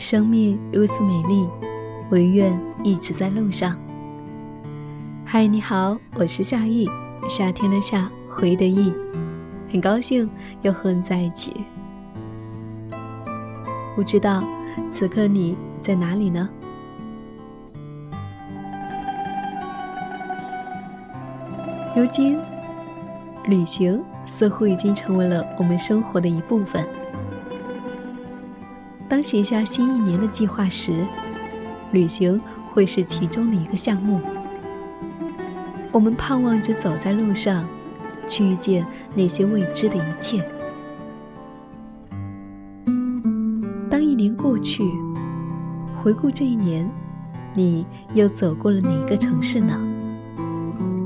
生命如此美丽，唯愿一直在路上。嗨，你好，我是夏意，夏天的夏，回的意，很高兴又和你在一起。不知道此刻你在哪里呢？如今，旅行似乎已经成为了我们生活的一部分。当写下新一年的计划时，旅行会是其中的一个项目。我们盼望着走在路上，去遇见那些未知的一切。当一年过去，回顾这一年，你又走过了哪个城市呢？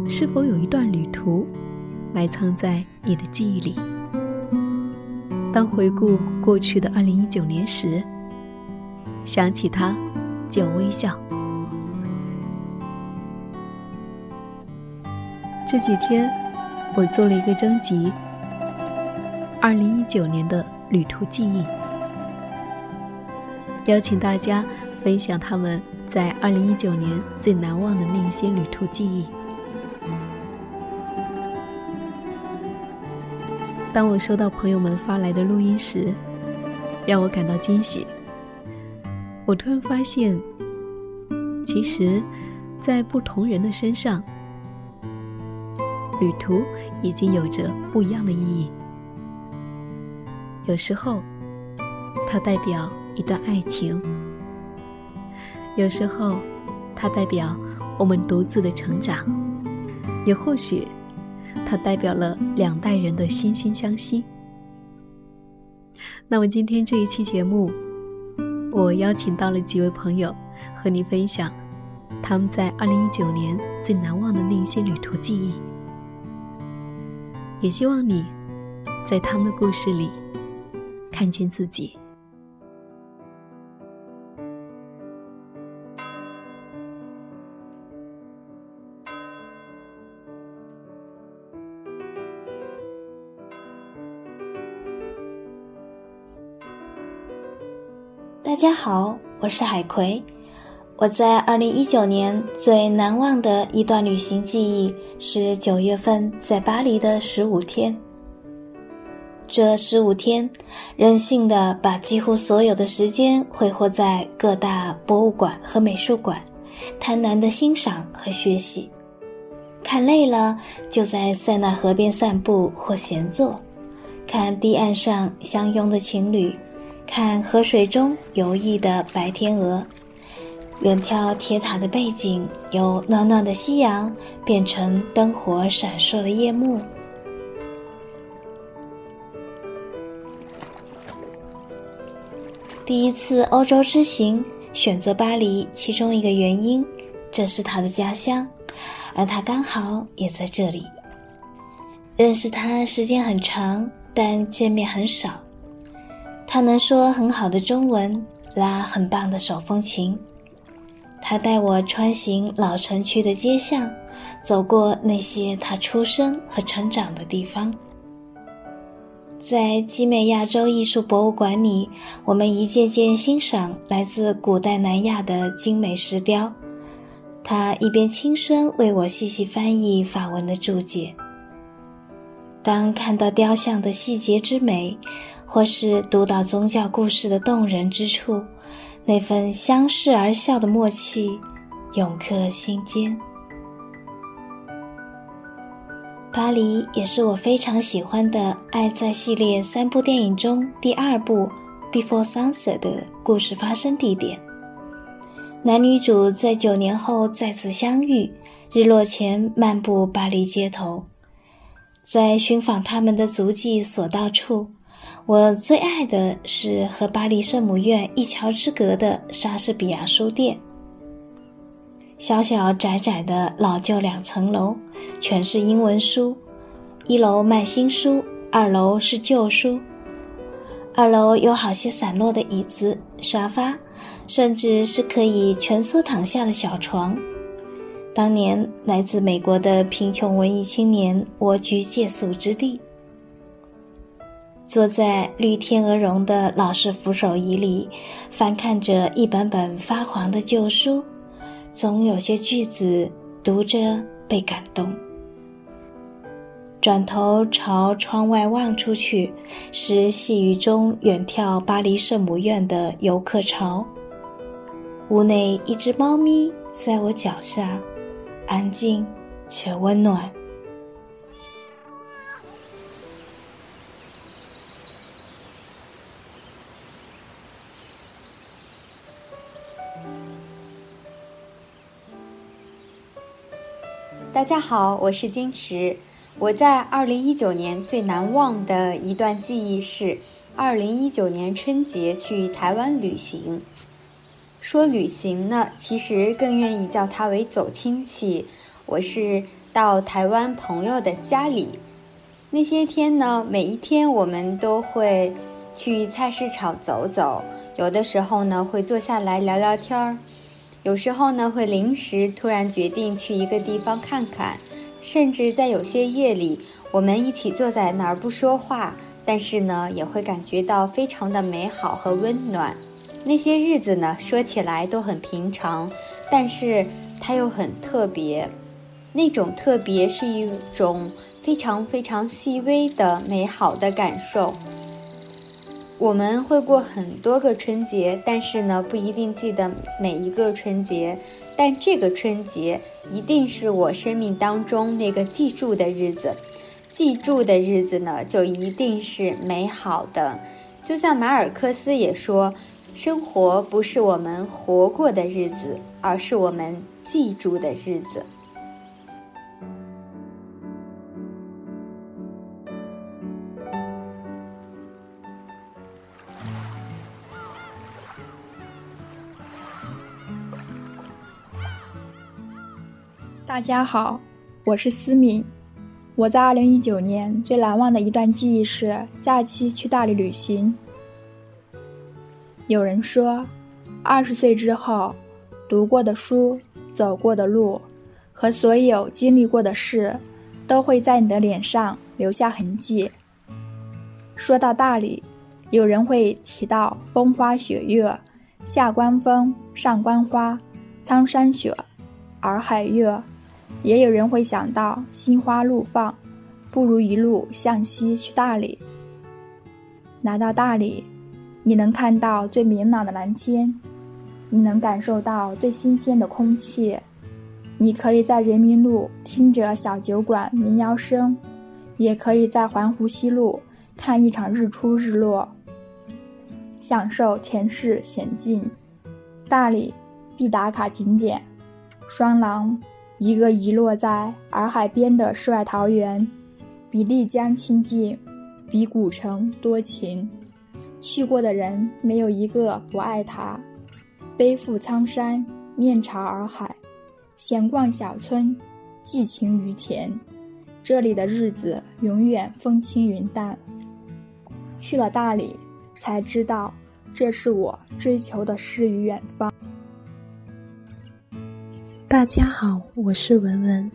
是否有一段旅途，埋藏在你的记忆里？当回顾过去的二零一九年时，想起他，就微笑。这几天，我做了一个征集，二零一九年的旅途记忆，邀请大家分享他们在二零一九年最难忘的那些旅途记忆。当我收到朋友们发来的录音时，让我感到惊喜。我突然发现，其实，在不同人的身上，旅途已经有着不一样的意义。有时候，它代表一段爱情；有时候，它代表我们独自的成长；也或许。它代表了两代人的惺惺相惜。那么今天这一期节目，我邀请到了几位朋友，和你分享他们在二零一九年最难忘的那些旅途记忆。也希望你在他们的故事里看见自己。大家好，我是海葵。我在二零一九年最难忘的一段旅行记忆是九月份在巴黎的十五天。这十五天，任性的把几乎所有的时间挥霍在各大博物馆和美术馆，贪婪的欣赏和学习。看累了，就在塞纳河边散步或闲坐，看堤岸上相拥的情侣。看河水中游弋的白天鹅，远眺铁塔的背景，由暖暖的夕阳变成灯火闪烁的夜幕。第一次欧洲之行，选择巴黎，其中一个原因，这是他的家乡，而他刚好也在这里。认识他时间很长，但见面很少。他能说很好的中文，拉很棒的手风琴。他带我穿行老城区的街巷，走过那些他出生和成长的地方。在集美亚洲艺术博物馆里，我们一件件欣赏来自古代南亚的精美石雕。他一边轻声为我细细翻译法文的注解。当看到雕像的细节之美。或是读到宗教故事的动人之处，那份相视而笑的默契，永刻心间。巴黎也是我非常喜欢的《爱在》系列三部电影中第二部《Before Sunset》的故事发生地点。男女主在九年后再次相遇，日落前漫步巴黎街头，在寻访他们的足迹所到处。我最爱的是和巴黎圣母院一桥之隔的莎士比亚书店。小小窄窄的老旧两层楼，全是英文书。一楼卖新书，二楼是旧书。二楼有好些散落的椅子、沙发，甚至是可以蜷缩躺下的小床。当年来自美国的贫穷文艺青年蜗居借宿之地。坐在绿天鹅绒的老式扶手椅里，翻看着一本本发黄的旧书，总有些句子读着被感动。转头朝窗外望出去，是细雨中远眺巴黎圣母院的游客潮。屋内一只猫咪在我脚下，安静且温暖。大家好，我是金池。我在二零一九年最难忘的一段记忆是，二零一九年春节去台湾旅行。说旅行呢，其实更愿意叫它为走亲戚。我是到台湾朋友的家里，那些天呢，每一天我们都会去菜市场走走，有的时候呢会坐下来聊聊天儿。有时候呢，会临时突然决定去一个地方看看，甚至在有些夜里，我们一起坐在那儿不说话，但是呢，也会感觉到非常的美好和温暖。那些日子呢，说起来都很平常，但是它又很特别。那种特别是一种非常非常细微的美好的感受。我们会过很多个春节，但是呢，不一定记得每一个春节。但这个春节一定是我生命当中那个记住的日子，记住的日子呢，就一定是美好的。就像马尔克斯也说，生活不是我们活过的日子，而是我们记住的日子。大家好，我是思敏。我在二零一九年最难忘的一段记忆是假期去大理旅行。有人说，二十岁之后，读过的书、走过的路和所有经历过的事，都会在你的脸上留下痕迹。说到大理，有人会提到风花雪月，下关风，上关花，苍山雪，洱海月。也有人会想到心花怒放，不如一路向西去大理。来到大理，你能看到最明朗的蓝天，你能感受到最新鲜的空气，你可以在人民路听着小酒馆民谣声，也可以在环湖西路看一场日出日落，享受田市险境。大理必打卡景点：双廊。一个遗落在洱海边的世外桃源，比丽江亲近，比古城多情。去过的人没有一个不爱它。背负苍山，面朝洱海，闲逛小村，寄情于田。这里的日子永远风轻云淡。去了大理，才知道这是我追求的诗与远方。大家好，我是文文。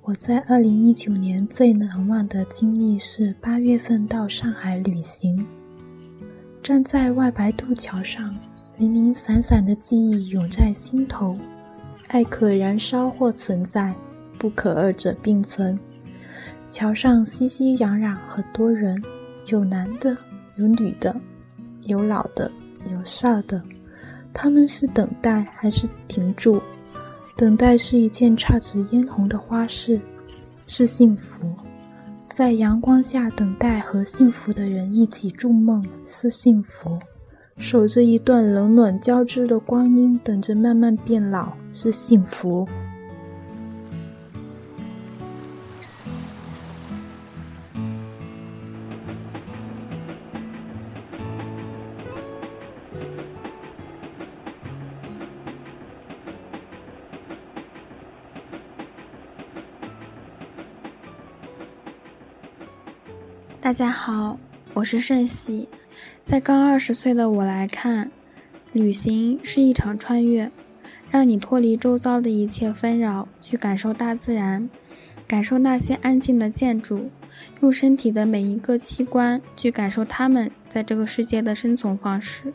我在二零一九年最难忘的经历是八月份到上海旅行，站在外白渡桥上，零零散散的记忆涌在心头。爱可燃烧或存在，不可二者并存。桥上熙熙攘攘很多人，有男的，有女的，有老的，有少的。他们是等待还是停住？等待是一件姹紫嫣红的花事，是幸福。在阳光下等待和幸福的人一起筑梦，是幸福。守着一段冷暖交织的光阴，等着慢慢变老，是幸福。大家好，我是盛喜。在刚二十岁的我来看，旅行是一场穿越，让你脱离周遭的一切纷扰，去感受大自然，感受那些安静的建筑，用身体的每一个器官去感受他们在这个世界的生存方式。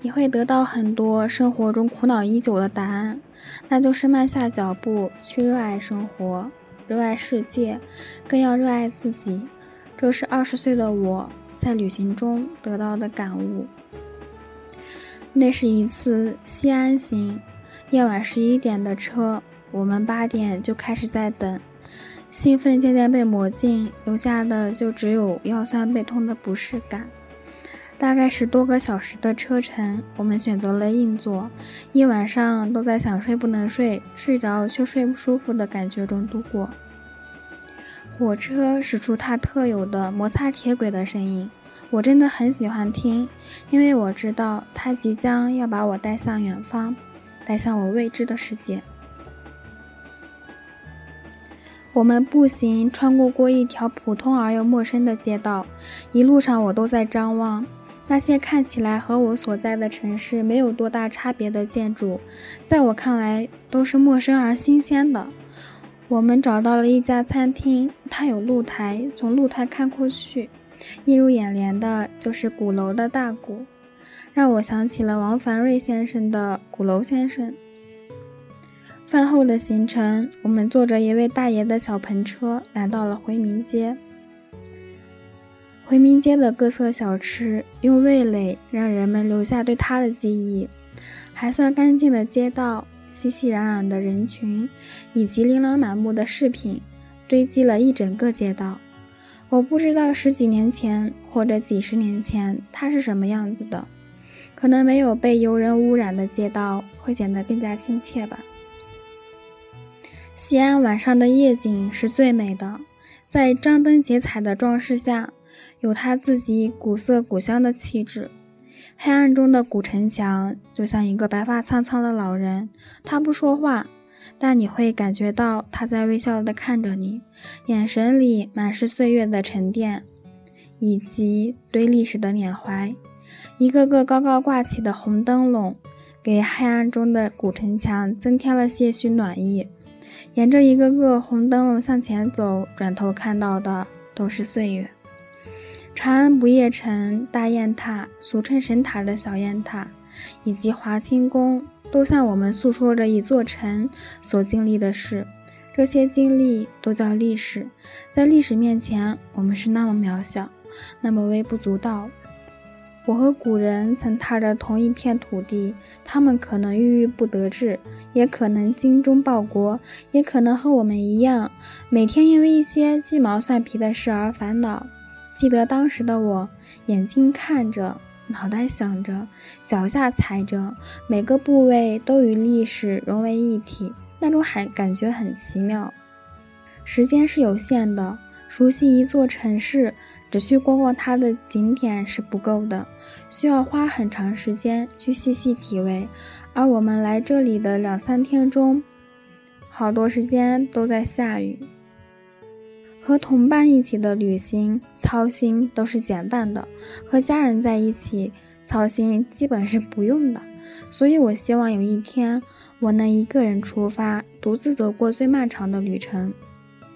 你会得到很多生活中苦恼已久的答案，那就是慢下脚步去热爱生活，热爱世界，更要热爱自己。这是二十岁的我在旅行中得到的感悟。那是一次西安行，夜晚十一点的车，我们八点就开始在等，兴奋渐渐被磨尽，留下的就只有腰酸背痛的不适感。大概十多个小时的车程，我们选择了硬座，一晚上都在想睡不能睡，睡着却睡不舒服的感觉中度过。火车驶出它特有的摩擦铁轨的声音，我真的很喜欢听，因为我知道它即将要把我带向远方，带向我未知的世界。我们步行穿过过一条普通而又陌生的街道，一路上我都在张望。那些看起来和我所在的城市没有多大差别的建筑，在我看来都是陌生而新鲜的。我们找到了一家餐厅，它有露台，从露台看过去，映入眼帘的就是鼓楼的大鼓，让我想起了王凡瑞先生的《鼓楼先生》。饭后的行程，我们坐着一位大爷的小篷车来到了回民街。回民街的各色小吃，用味蕾让人们留下对它的记忆。还算干净的街道，熙熙攘攘的人群，以及琳琅满目的饰品，堆积了一整个街道。我不知道十几年前或者几十年前它是什么样子的，可能没有被游人污染的街道会显得更加亲切吧。西安晚上的夜景是最美的，在张灯结彩的装饰下。有他自己古色古香的气质。黑暗中的古城墙就像一个白发苍苍的老人，他不说话，但你会感觉到他在微笑地看着你，眼神里满是岁月的沉淀，以及对历史的缅怀。一个个高高挂起的红灯笼，给黑暗中的古城墙增添了些许暖意。沿着一个个红灯笼向前走，转头看到的都是岁月。长安不夜城、大雁塔，俗称神塔的小雁塔，以及华清宫，都向我们诉说着一座城所经历的事。这些经历都叫历史，在历史面前，我们是那么渺小，那么微不足道。我和古人曾踏着同一片土地，他们可能郁郁不得志，也可能精忠报国，也可能和我们一样，每天因为一些鸡毛蒜皮的事而烦恼。记得当时的我，眼睛看着，脑袋想着，脚下踩着，每个部位都与历史融为一体，那种很感觉很奇妙。时间是有限的，熟悉一座城市，只去逛逛它的景点是不够的，需要花很长时间去细细体味。而我们来这里的两三天中，好多时间都在下雨。和同伴一起的旅行，操心都是减半的；和家人在一起，操心基本是不用的。所以，我希望有一天，我能一个人出发，独自走过最漫长的旅程。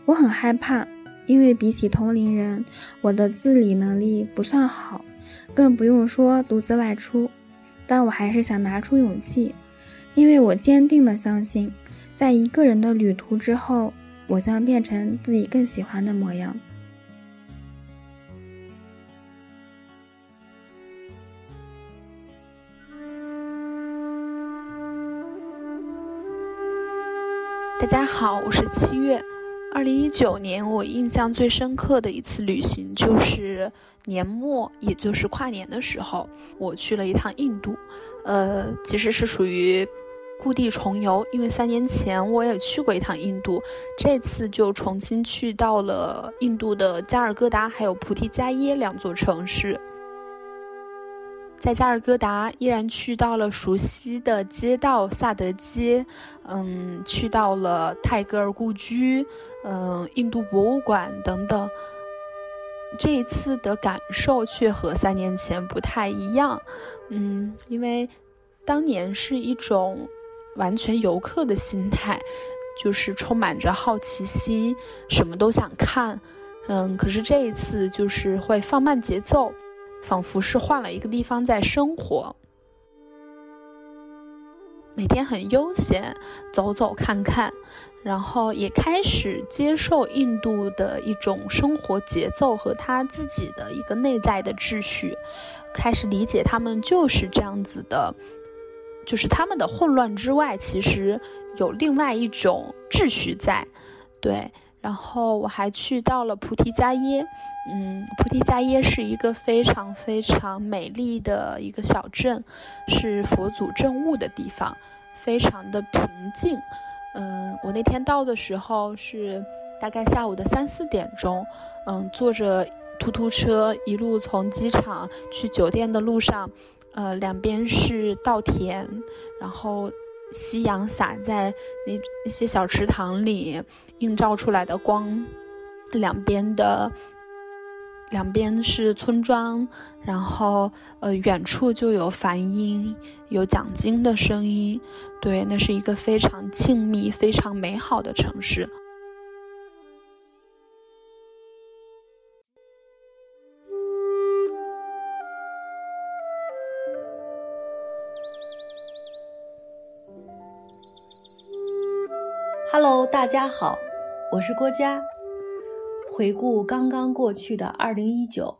我很害怕，因为比起同龄人，我的自理能力不算好，更不用说独自外出。但我还是想拿出勇气，因为我坚定的相信，在一个人的旅途之后。我将变成自己更喜欢的模样。大家好，我是七月。二零一九年，我印象最深刻的一次旅行就是年末，也就是跨年的时候，我去了一趟印度。呃，其实是属于。故地重游，因为三年前我也去过一趟印度，这次就重新去到了印度的加尔各答还有菩提迦耶两座城市。在加尔各答，依然去到了熟悉的街道萨德街，嗯，去到了泰戈尔故居，嗯，印度博物馆等等。这一次的感受却和三年前不太一样，嗯，因为当年是一种。完全游客的心态，就是充满着好奇心，什么都想看。嗯，可是这一次就是会放慢节奏，仿佛是换了一个地方在生活。每天很悠闲，走走看看，然后也开始接受印度的一种生活节奏和他自己的一个内在的秩序，开始理解他们就是这样子的，就是他们的混乱之外，其实有另外一种秩序在，对。然后我还去到了菩提迦耶，嗯，菩提迦耶是一个非常非常美丽的一个小镇，是佛祖证悟的地方，非常的平静。嗯，我那天到的时候是大概下午的三四点钟，嗯，坐着突突车一路从机场去酒店的路上，呃，两边是稻田，然后。夕阳洒在那那些小池塘里，映照出来的光，两边的两边是村庄，然后呃远处就有梵音，有讲经的声音，对，那是一个非常静谧、非常美好的城市。家好，我是郭佳。回顾刚刚过去的二零一九，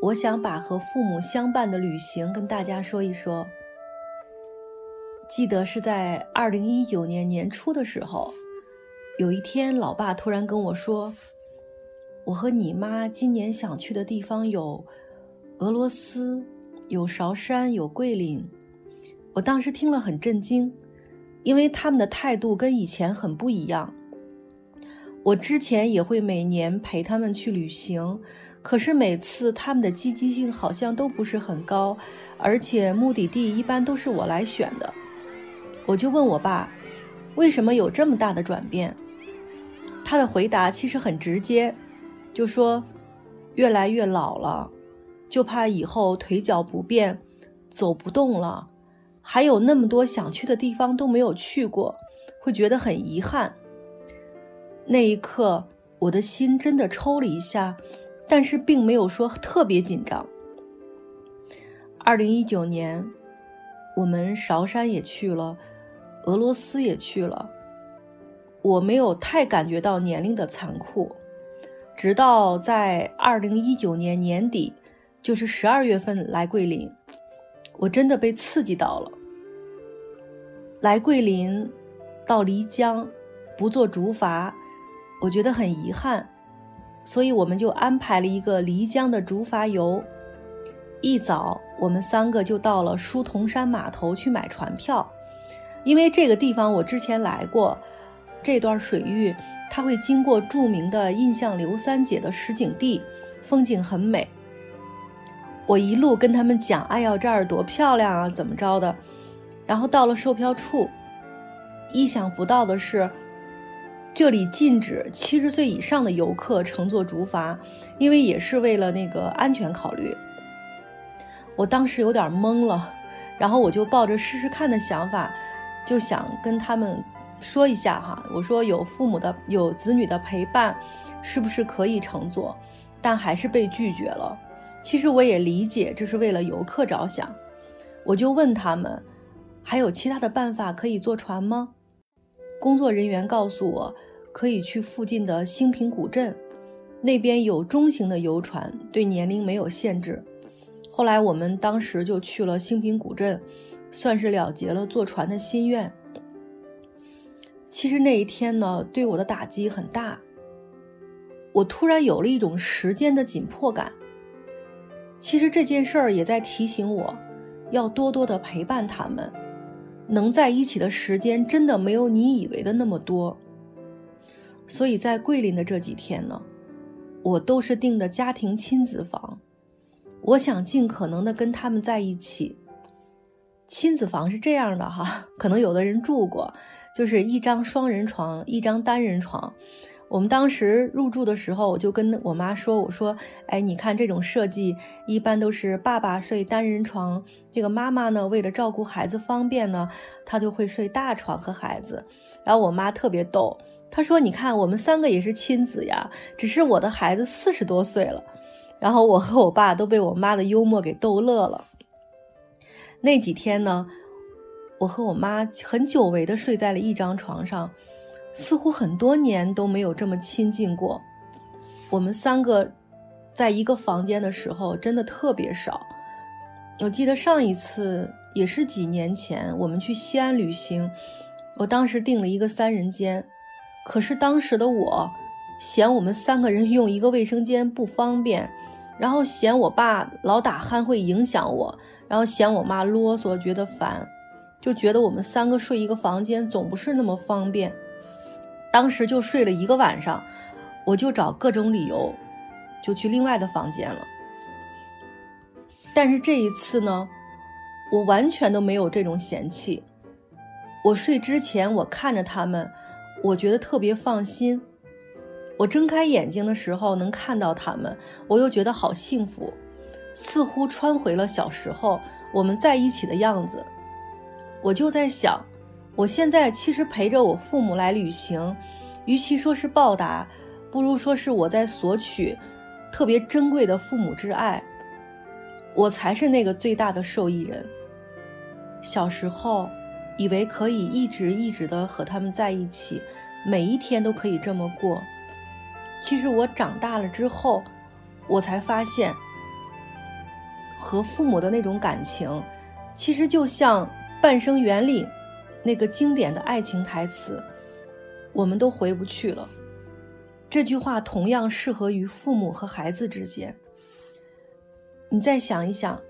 我想把和父母相伴的旅行跟大家说一说。记得是在二零一九年年初的时候，有一天，老爸突然跟我说：“我和你妈今年想去的地方有俄罗斯，有韶山，有桂林。”我当时听了很震惊。因为他们的态度跟以前很不一样。我之前也会每年陪他们去旅行，可是每次他们的积极性好像都不是很高，而且目的地一般都是我来选的。我就问我爸，为什么有这么大的转变？他的回答其实很直接，就说越来越老了，就怕以后腿脚不便，走不动了。还有那么多想去的地方都没有去过，会觉得很遗憾。那一刻，我的心真的抽了一下，但是并没有说特别紧张。二零一九年，我们韶山也去了，俄罗斯也去了，我没有太感觉到年龄的残酷，直到在二零一九年年底，就是十二月份来桂林。我真的被刺激到了。来桂林，到漓江，不坐竹筏，我觉得很遗憾，所以我们就安排了一个漓江的竹筏游。一早，我们三个就到了书童山码头去买船票，因为这个地方我之前来过，这段水域它会经过著名的印象刘三姐的实景地，风景很美。我一路跟他们讲，哎呀，这儿多漂亮啊，怎么着的？然后到了售票处，意想不到的是，这里禁止七十岁以上的游客乘坐竹筏，因为也是为了那个安全考虑。我当时有点懵了，然后我就抱着试试看的想法，就想跟他们说一下哈，我说有父母的、有子女的陪伴，是不是可以乘坐？但还是被拒绝了。其实我也理解，这是为了游客着想。我就问他们，还有其他的办法可以坐船吗？工作人员告诉我，可以去附近的兴平古镇，那边有中型的游船，对年龄没有限制。后来我们当时就去了兴平古镇，算是了结了坐船的心愿。其实那一天呢，对我的打击很大。我突然有了一种时间的紧迫感。其实这件事儿也在提醒我，要多多的陪伴他们。能在一起的时间真的没有你以为的那么多。所以在桂林的这几天呢，我都是订的家庭亲子房，我想尽可能的跟他们在一起。亲子房是这样的哈，可能有的人住过，就是一张双人床，一张单人床。我们当时入住的时候，我就跟我妈说：“我说，哎，你看这种设计，一般都是爸爸睡单人床，这个妈妈呢，为了照顾孩子方便呢，她就会睡大床和孩子。”然后我妈特别逗，她说：“你看，我们三个也是亲子呀，只是我的孩子四十多岁了。”然后我和我爸都被我妈的幽默给逗乐了。那几天呢，我和我妈很久违的睡在了一张床上。似乎很多年都没有这么亲近过。我们三个在一个房间的时候，真的特别少。我记得上一次也是几年前，我们去西安旅行，我当时订了一个三人间，可是当时的我嫌我们三个人用一个卫生间不方便，然后嫌我爸老打鼾会影响我，然后嫌我妈啰嗦觉得烦，就觉得我们三个睡一个房间总不是那么方便。当时就睡了一个晚上，我就找各种理由，就去另外的房间了。但是这一次呢，我完全都没有这种嫌弃。我睡之前，我看着他们，我觉得特别放心。我睁开眼睛的时候，能看到他们，我又觉得好幸福，似乎穿回了小时候我们在一起的样子。我就在想。我现在其实陪着我父母来旅行，与其说是报答，不如说是我在索取特别珍贵的父母之爱。我才是那个最大的受益人。小时候，以为可以一直一直的和他们在一起，每一天都可以这么过。其实我长大了之后，我才发现，和父母的那种感情，其实就像半生缘里。那个经典的爱情台词，我们都回不去了。这句话同样适合于父母和孩子之间。你再想一想，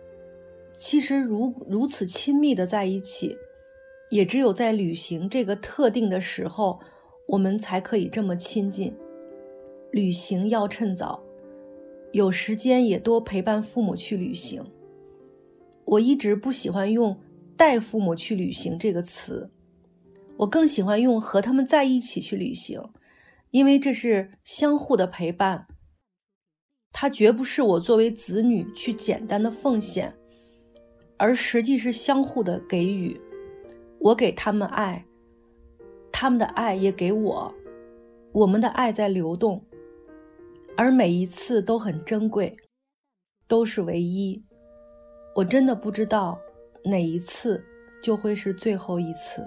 其实如如此亲密的在一起，也只有在旅行这个特定的时候，我们才可以这么亲近。旅行要趁早，有时间也多陪伴父母去旅行。我一直不喜欢用。带父母去旅行这个词，我更喜欢用和他们在一起去旅行，因为这是相互的陪伴。它绝不是我作为子女去简单的奉献，而实际是相互的给予。我给他们爱，他们的爱也给我，我们的爱在流动，而每一次都很珍贵，都是唯一。我真的不知道。哪一次就会是最后一次？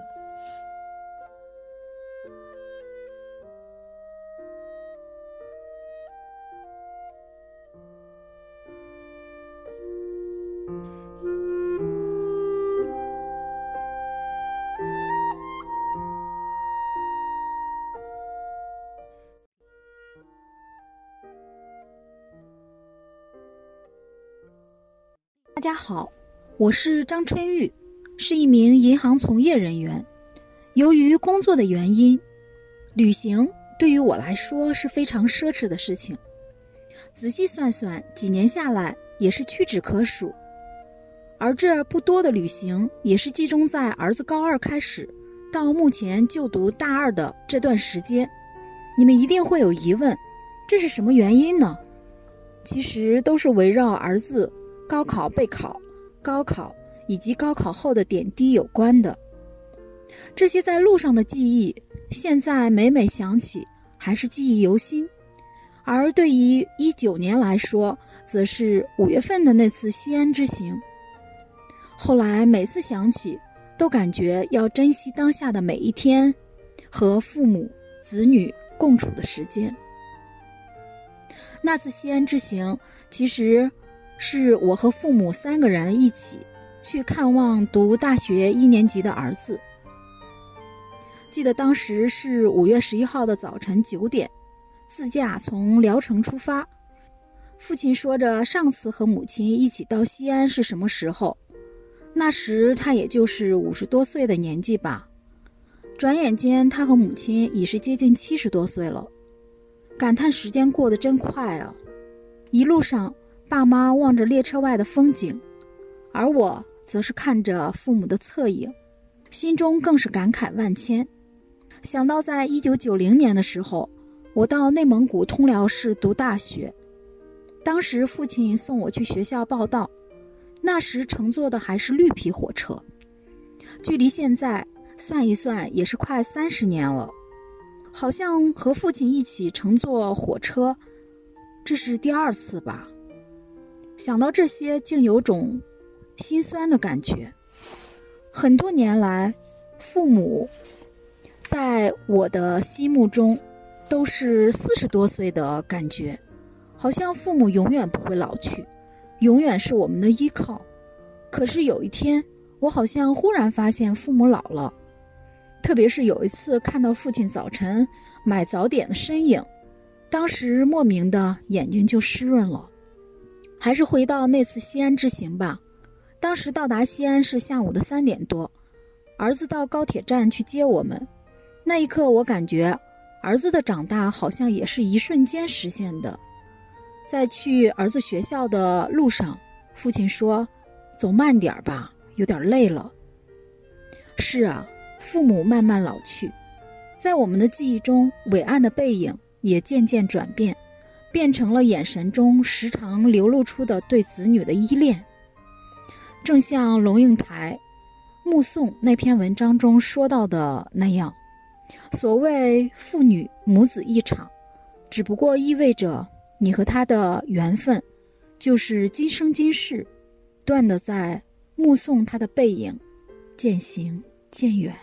大家好。我是张春玉，是一名银行从业人员。由于工作的原因，旅行对于我来说是非常奢侈的事情。仔细算算，几年下来也是屈指可数。而这不多的旅行，也是集中在儿子高二开始到目前就读大二的这段时间。你们一定会有疑问，这是什么原因呢？其实都是围绕儿子高考备考。高考以及高考后的点滴有关的，这些在路上的记忆，现在每每想起还是记忆犹新。而对于一九年来说，则是五月份的那次西安之行。后来每次想起，都感觉要珍惜当下的每一天，和父母子女共处的时间。那次西安之行，其实。是我和父母三个人一起去看望读大学一年级的儿子。记得当时是五月十一号的早晨九点，自驾从聊城出发。父亲说着上次和母亲一起到西安是什么时候，那时他也就是五十多岁的年纪吧。转眼间，他和母亲已是接近七十多岁了，感叹时间过得真快啊！一路上。爸妈望着列车外的风景，而我则是看着父母的侧影，心中更是感慨万千。想到在一九九零年的时候，我到内蒙古通辽市读大学，当时父亲送我去学校报到，那时乘坐的还是绿皮火车，距离现在算一算也是快三十年了，好像和父亲一起乘坐火车，这是第二次吧。想到这些，竟有种心酸的感觉。很多年来，父母在我的心目中都是四十多岁的感觉，好像父母永远不会老去，永远是我们的依靠。可是有一天，我好像忽然发现父母老了，特别是有一次看到父亲早晨买早点的身影，当时莫名的眼睛就湿润了。还是回到那次西安之行吧。当时到达西安是下午的三点多，儿子到高铁站去接我们。那一刻，我感觉儿子的长大好像也是一瞬间实现的。在去儿子学校的路上，父亲说：“走慢点吧，有点累了。”是啊，父母慢慢老去，在我们的记忆中，伟岸的背影也渐渐转变。变成了眼神中时常流露出的对子女的依恋，正像龙应台《目送》那篇文章中说到的那样，所谓父女母子一场，只不过意味着你和他的缘分，就是今生今世，断的在目送他的背影渐行渐远。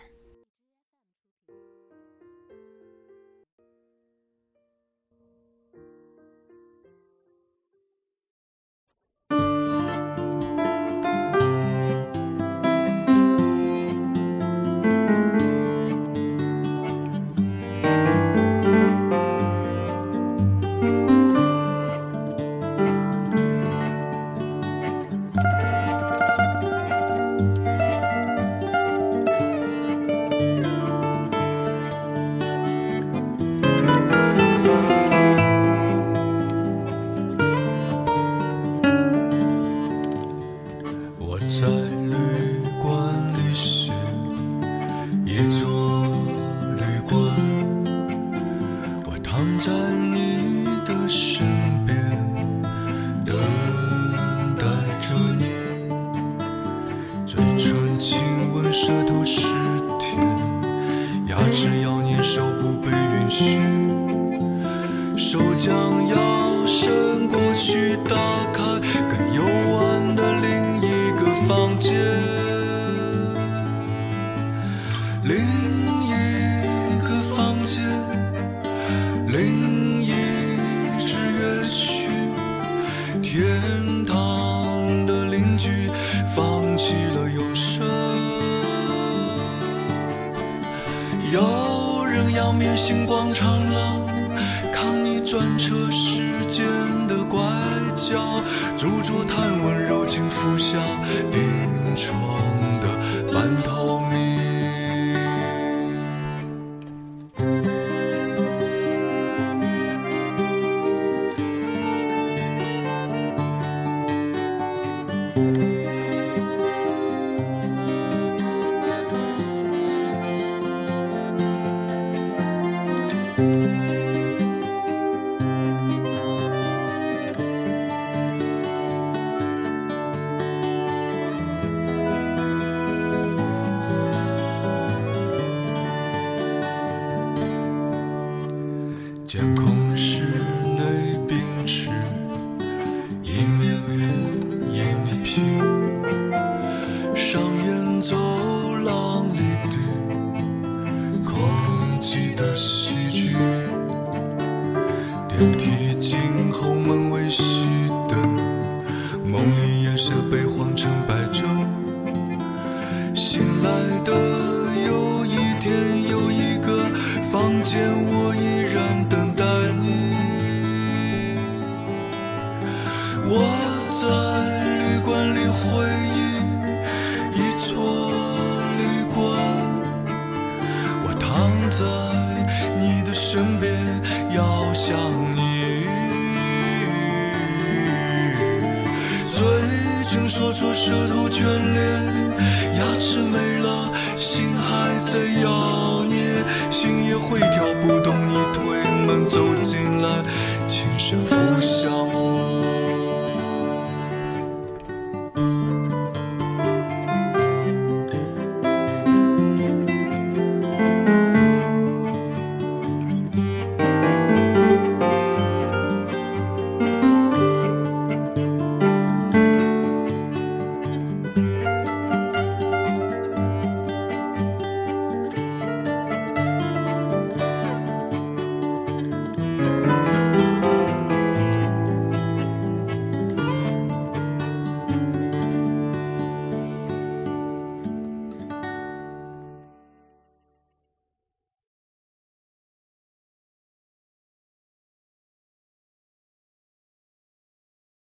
舌头眷恋，牙齿没了，心还在摇曳，心也会跳不动，你推门走进来。